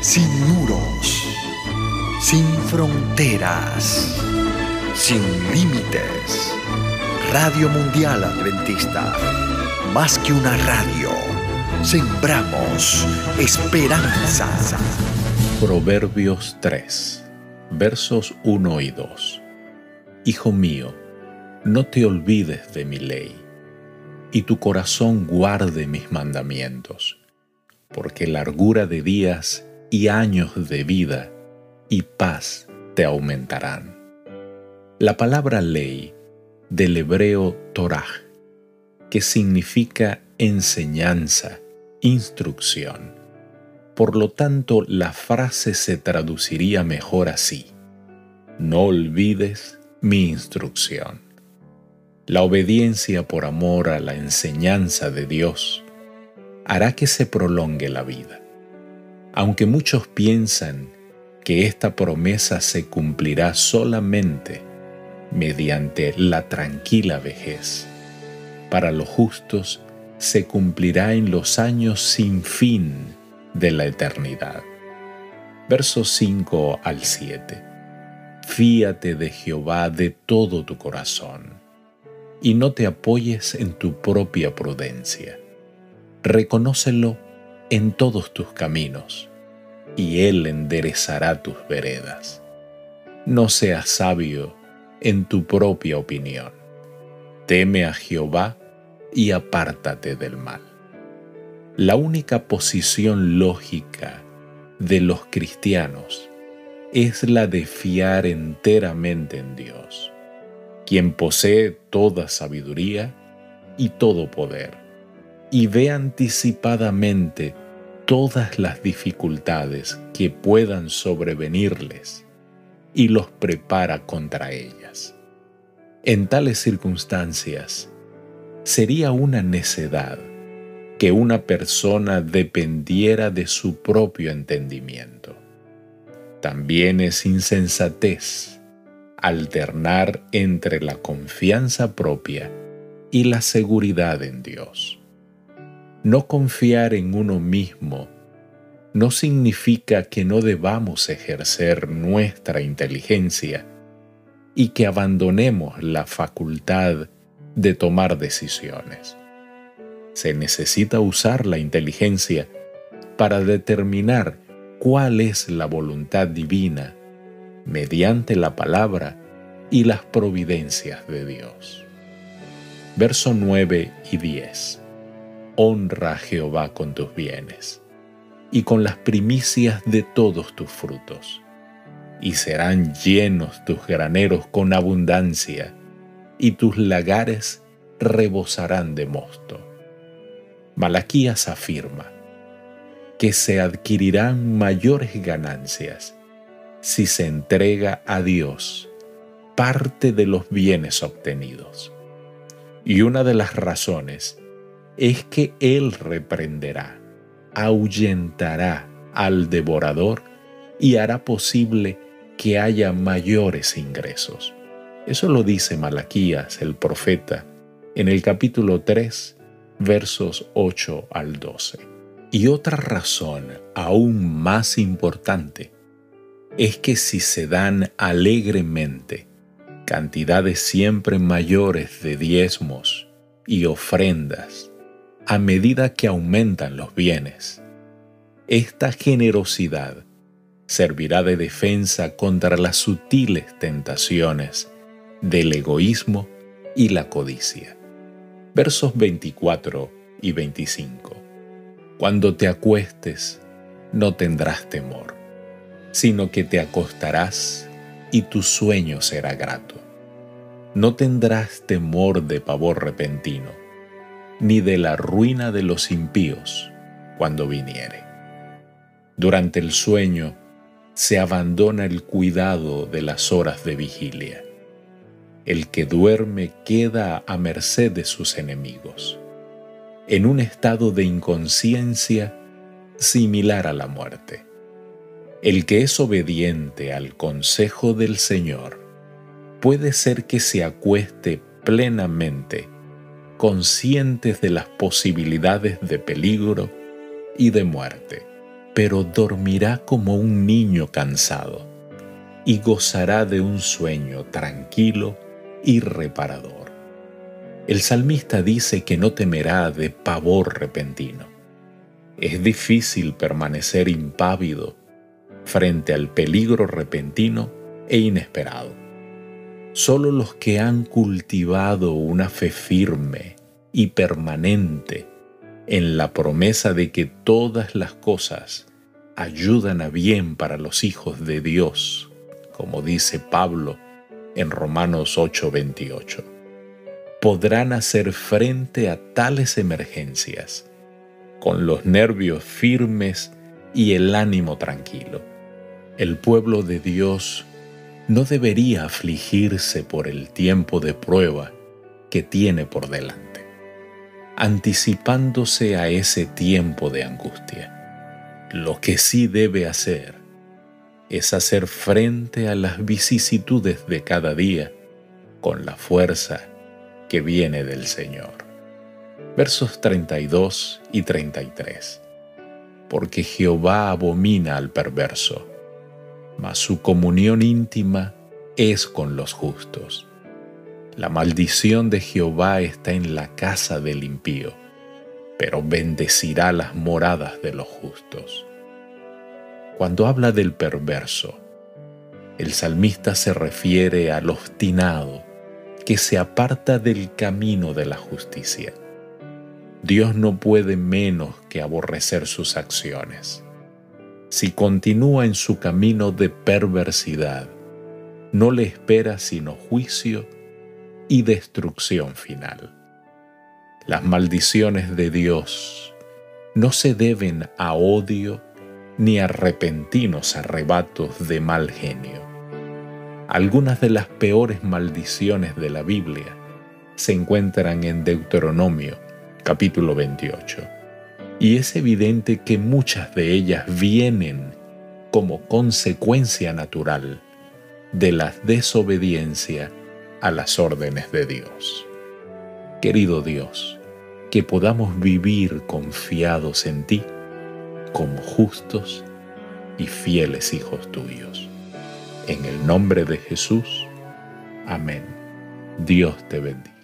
sin muros, sin fronteras, sin límites. Radio Mundial Adventista, más que una radio, sembramos esperanza. Proverbios 3, versos 1 y 2. Hijo mío, no te olvides de mi ley, y tu corazón guarde mis mandamientos, porque largura de días y años de vida y paz te aumentarán. La palabra ley del hebreo Torah, que significa enseñanza, instrucción. Por lo tanto, la frase se traduciría mejor así. No olvides mi instrucción. La obediencia por amor a la enseñanza de Dios hará que se prolongue la vida. Aunque muchos piensan que esta promesa se cumplirá solamente mediante la tranquila vejez, para los justos se cumplirá en los años sin fin de la eternidad. Versos 5 al 7. Fíate de Jehová de todo tu corazón y no te apoyes en tu propia prudencia. Reconócelo en todos tus caminos, y Él enderezará tus veredas. No seas sabio en tu propia opinión. Teme a Jehová y apártate del mal. La única posición lógica de los cristianos es la de fiar enteramente en Dios, quien posee toda sabiduría y todo poder y ve anticipadamente todas las dificultades que puedan sobrevenirles y los prepara contra ellas. En tales circunstancias, sería una necedad que una persona dependiera de su propio entendimiento. También es insensatez alternar entre la confianza propia y la seguridad en Dios. No confiar en uno mismo no significa que no debamos ejercer nuestra inteligencia y que abandonemos la facultad de tomar decisiones. Se necesita usar la inteligencia para determinar cuál es la voluntad divina mediante la palabra y las providencias de Dios. Verso 9 y 10 honra a Jehová con tus bienes y con las primicias de todos tus frutos. Y serán llenos tus graneros con abundancia, y tus lagares rebosarán de mosto. Malaquías afirma que se adquirirán mayores ganancias si se entrega a Dios parte de los bienes obtenidos. Y una de las razones es que Él reprenderá, ahuyentará al devorador y hará posible que haya mayores ingresos. Eso lo dice Malaquías, el profeta, en el capítulo 3, versos 8 al 12. Y otra razón aún más importante es que si se dan alegremente cantidades siempre mayores de diezmos y ofrendas a medida que aumentan los bienes. Esta generosidad servirá de defensa contra las sutiles tentaciones del egoísmo y la codicia. Versos 24 y 25. Cuando te acuestes, no tendrás temor, sino que te acostarás y tu sueño será grato. No tendrás temor de pavor repentino ni de la ruina de los impíos cuando viniere. Durante el sueño se abandona el cuidado de las horas de vigilia. El que duerme queda a merced de sus enemigos, en un estado de inconsciencia similar a la muerte. El que es obediente al consejo del Señor puede ser que se acueste plenamente conscientes de las posibilidades de peligro y de muerte, pero dormirá como un niño cansado y gozará de un sueño tranquilo y reparador. El salmista dice que no temerá de pavor repentino. Es difícil permanecer impávido frente al peligro repentino e inesperado. Solo los que han cultivado una fe firme y permanente en la promesa de que todas las cosas ayudan a bien para los hijos de Dios, como dice Pablo en Romanos 8:28, podrán hacer frente a tales emergencias con los nervios firmes y el ánimo tranquilo. El pueblo de Dios no debería afligirse por el tiempo de prueba que tiene por delante, anticipándose a ese tiempo de angustia. Lo que sí debe hacer es hacer frente a las vicisitudes de cada día con la fuerza que viene del Señor. Versos 32 y 33. Porque Jehová abomina al perverso su comunión íntima es con los justos. La maldición de Jehová está en la casa del impío, pero bendecirá las moradas de los justos. Cuando habla del perverso, el salmista se refiere al obstinado que se aparta del camino de la justicia. Dios no puede menos que aborrecer sus acciones si continúa en su camino de perversidad, no le espera sino juicio y destrucción final. Las maldiciones de Dios no se deben a odio ni a repentinos arrebatos de mal genio. Algunas de las peores maldiciones de la Biblia se encuentran en Deuteronomio capítulo 28 y es evidente que muchas de ellas vienen como consecuencia natural de la desobediencia a las órdenes de Dios. Querido Dios, que podamos vivir confiados en ti como justos y fieles hijos tuyos. En el nombre de Jesús. Amén. Dios te bendiga.